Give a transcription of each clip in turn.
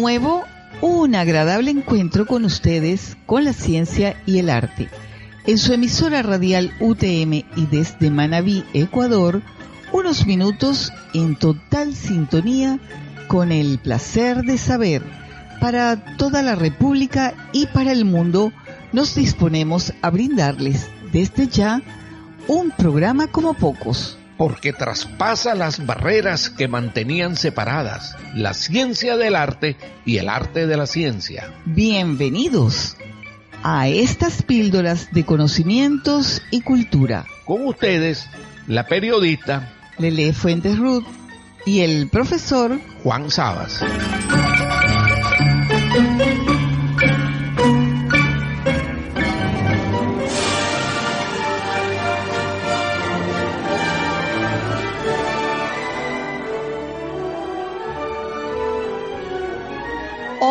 nuevo un agradable encuentro con ustedes, con la ciencia y el arte. En su emisora radial UTM y desde Manabí, Ecuador, unos minutos en total sintonía con el placer de saber. Para toda la República y para el mundo nos disponemos a brindarles desde ya un programa como pocos porque traspasa las barreras que mantenían separadas la ciencia del arte y el arte de la ciencia. Bienvenidos a estas píldoras de conocimientos y cultura. Con ustedes, la periodista Lele Fuentes Ruth y el profesor Juan Sabas.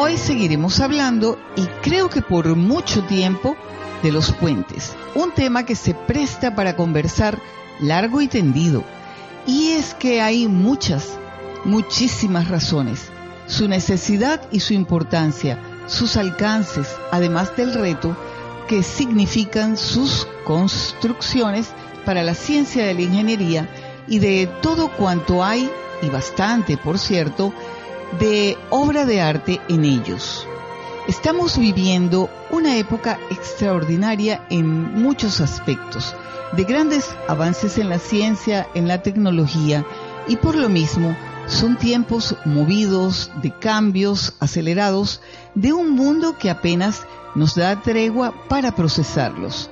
Hoy seguiremos hablando, y creo que por mucho tiempo, de los puentes, un tema que se presta para conversar largo y tendido. Y es que hay muchas, muchísimas razones. Su necesidad y su importancia, sus alcances, además del reto que significan sus construcciones para la ciencia de la ingeniería y de todo cuanto hay, y bastante por cierto, de obra de arte en ellos. Estamos viviendo una época extraordinaria en muchos aspectos, de grandes avances en la ciencia, en la tecnología, y por lo mismo son tiempos movidos de cambios acelerados de un mundo que apenas nos da tregua para procesarlos.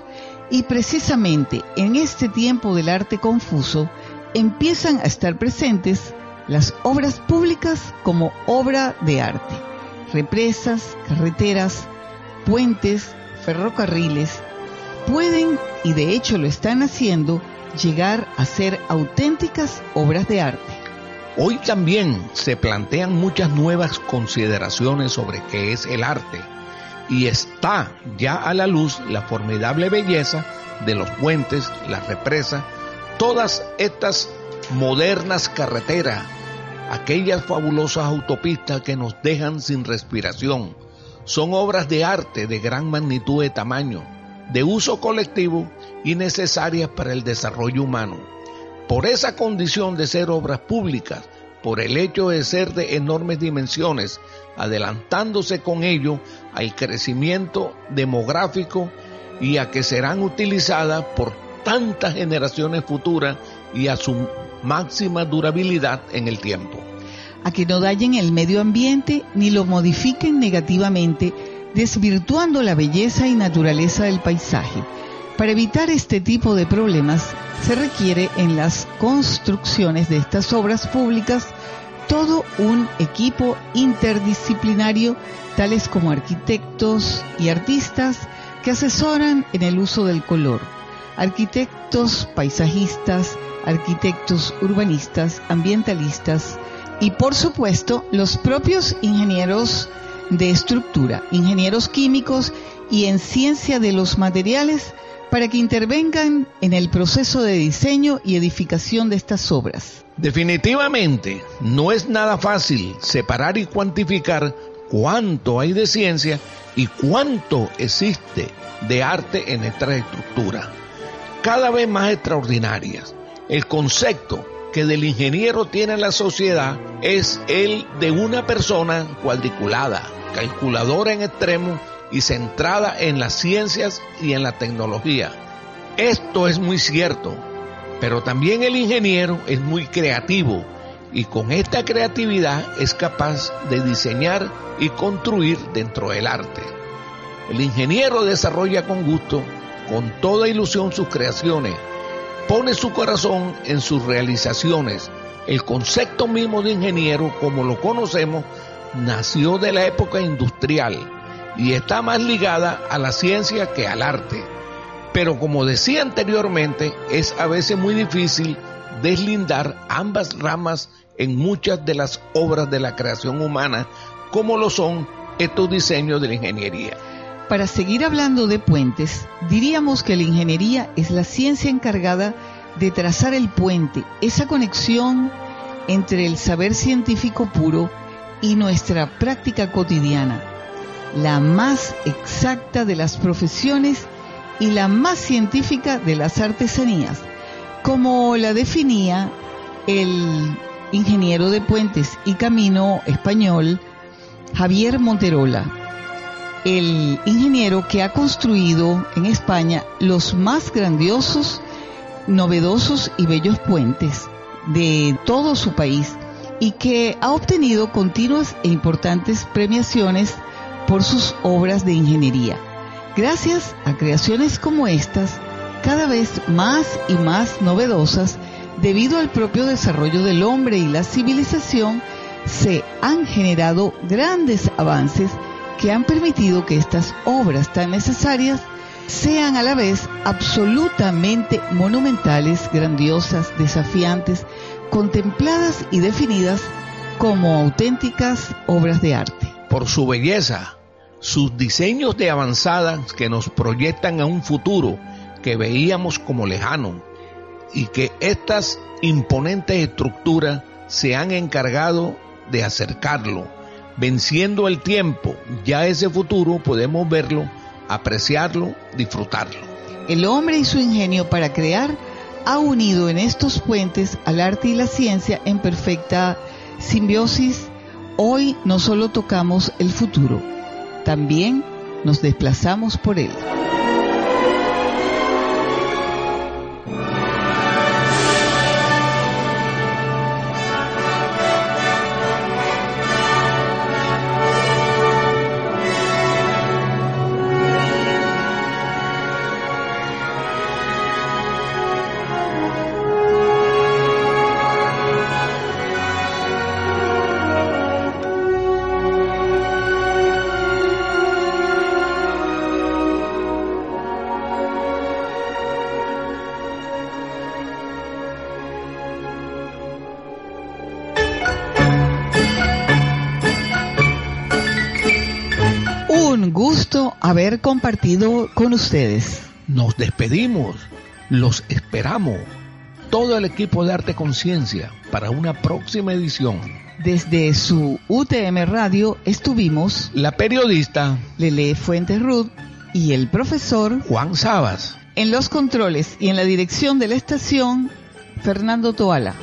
Y precisamente en este tiempo del arte confuso empiezan a estar presentes las obras públicas como obra de arte. Represas, carreteras, puentes, ferrocarriles pueden, y de hecho lo están haciendo, llegar a ser auténticas obras de arte. Hoy también se plantean muchas nuevas consideraciones sobre qué es el arte y está ya a la luz la formidable belleza de los puentes, las represas, todas estas modernas carreteras aquellas fabulosas autopistas que nos dejan sin respiración. Son obras de arte de gran magnitud de tamaño, de uso colectivo y necesarias para el desarrollo humano. Por esa condición de ser obras públicas, por el hecho de ser de enormes dimensiones, adelantándose con ello al crecimiento demográfico y a que serán utilizadas por tantas generaciones futuras y a su máxima durabilidad en el tiempo. A que no dañen el medio ambiente ni lo modifiquen negativamente, desvirtuando la belleza y naturaleza del paisaje. Para evitar este tipo de problemas, se requiere en las construcciones de estas obras públicas todo un equipo interdisciplinario, tales como arquitectos y artistas que asesoran en el uso del color, arquitectos paisajistas, arquitectos urbanistas, ambientalistas y por supuesto los propios ingenieros de estructura, ingenieros químicos y en ciencia de los materiales para que intervengan en el proceso de diseño y edificación de estas obras. Definitivamente, no es nada fácil separar y cuantificar cuánto hay de ciencia y cuánto existe de arte en esta estructura, cada vez más extraordinarias. El concepto que del ingeniero tiene la sociedad es el de una persona cuadriculada, calculadora en extremo y centrada en las ciencias y en la tecnología. Esto es muy cierto, pero también el ingeniero es muy creativo y con esta creatividad es capaz de diseñar y construir dentro del arte. El ingeniero desarrolla con gusto, con toda ilusión sus creaciones, pone su corazón en sus realizaciones. El concepto mismo de ingeniero, como lo conocemos, nació de la época industrial y está más ligada a la ciencia que al arte. Pero como decía anteriormente, es a veces muy difícil deslindar ambas ramas en muchas de las obras de la creación humana, como lo son estos diseños de la ingeniería. Para seguir hablando de puentes, diríamos que la ingeniería es la ciencia encargada de trazar el puente, esa conexión entre el saber científico puro y nuestra práctica cotidiana, la más exacta de las profesiones y la más científica de las artesanías, como la definía el ingeniero de puentes y camino español Javier Monterola, el ingeniero que ha construido en España los más grandiosos, novedosos y bellos puentes de todo su país y que ha obtenido continuas e importantes premiaciones por sus obras de ingeniería. Gracias a creaciones como estas, cada vez más y más novedosas, debido al propio desarrollo del hombre y la civilización, se han generado grandes avances que han permitido que estas obras tan necesarias sean a la vez absolutamente monumentales, grandiosas, desafiantes, contempladas y definidas como auténticas obras de arte. Por su belleza, sus diseños de avanzadas que nos proyectan a un futuro que veíamos como lejano y que estas imponentes estructuras se han encargado de acercarlo, venciendo el tiempo, ya ese futuro podemos verlo, apreciarlo, disfrutarlo. El hombre y su ingenio para crear ha unido en estos puentes al arte y la ciencia en perfecta simbiosis. Hoy no solo tocamos el futuro, también nos desplazamos por él. Haber compartido con ustedes. Nos despedimos, los esperamos, todo el equipo de Arte Conciencia, para una próxima edición. Desde su UTM Radio estuvimos la periodista Lele Fuentes Ruth y el profesor Juan Sabas. En los controles y en la dirección de la estación, Fernando Toala.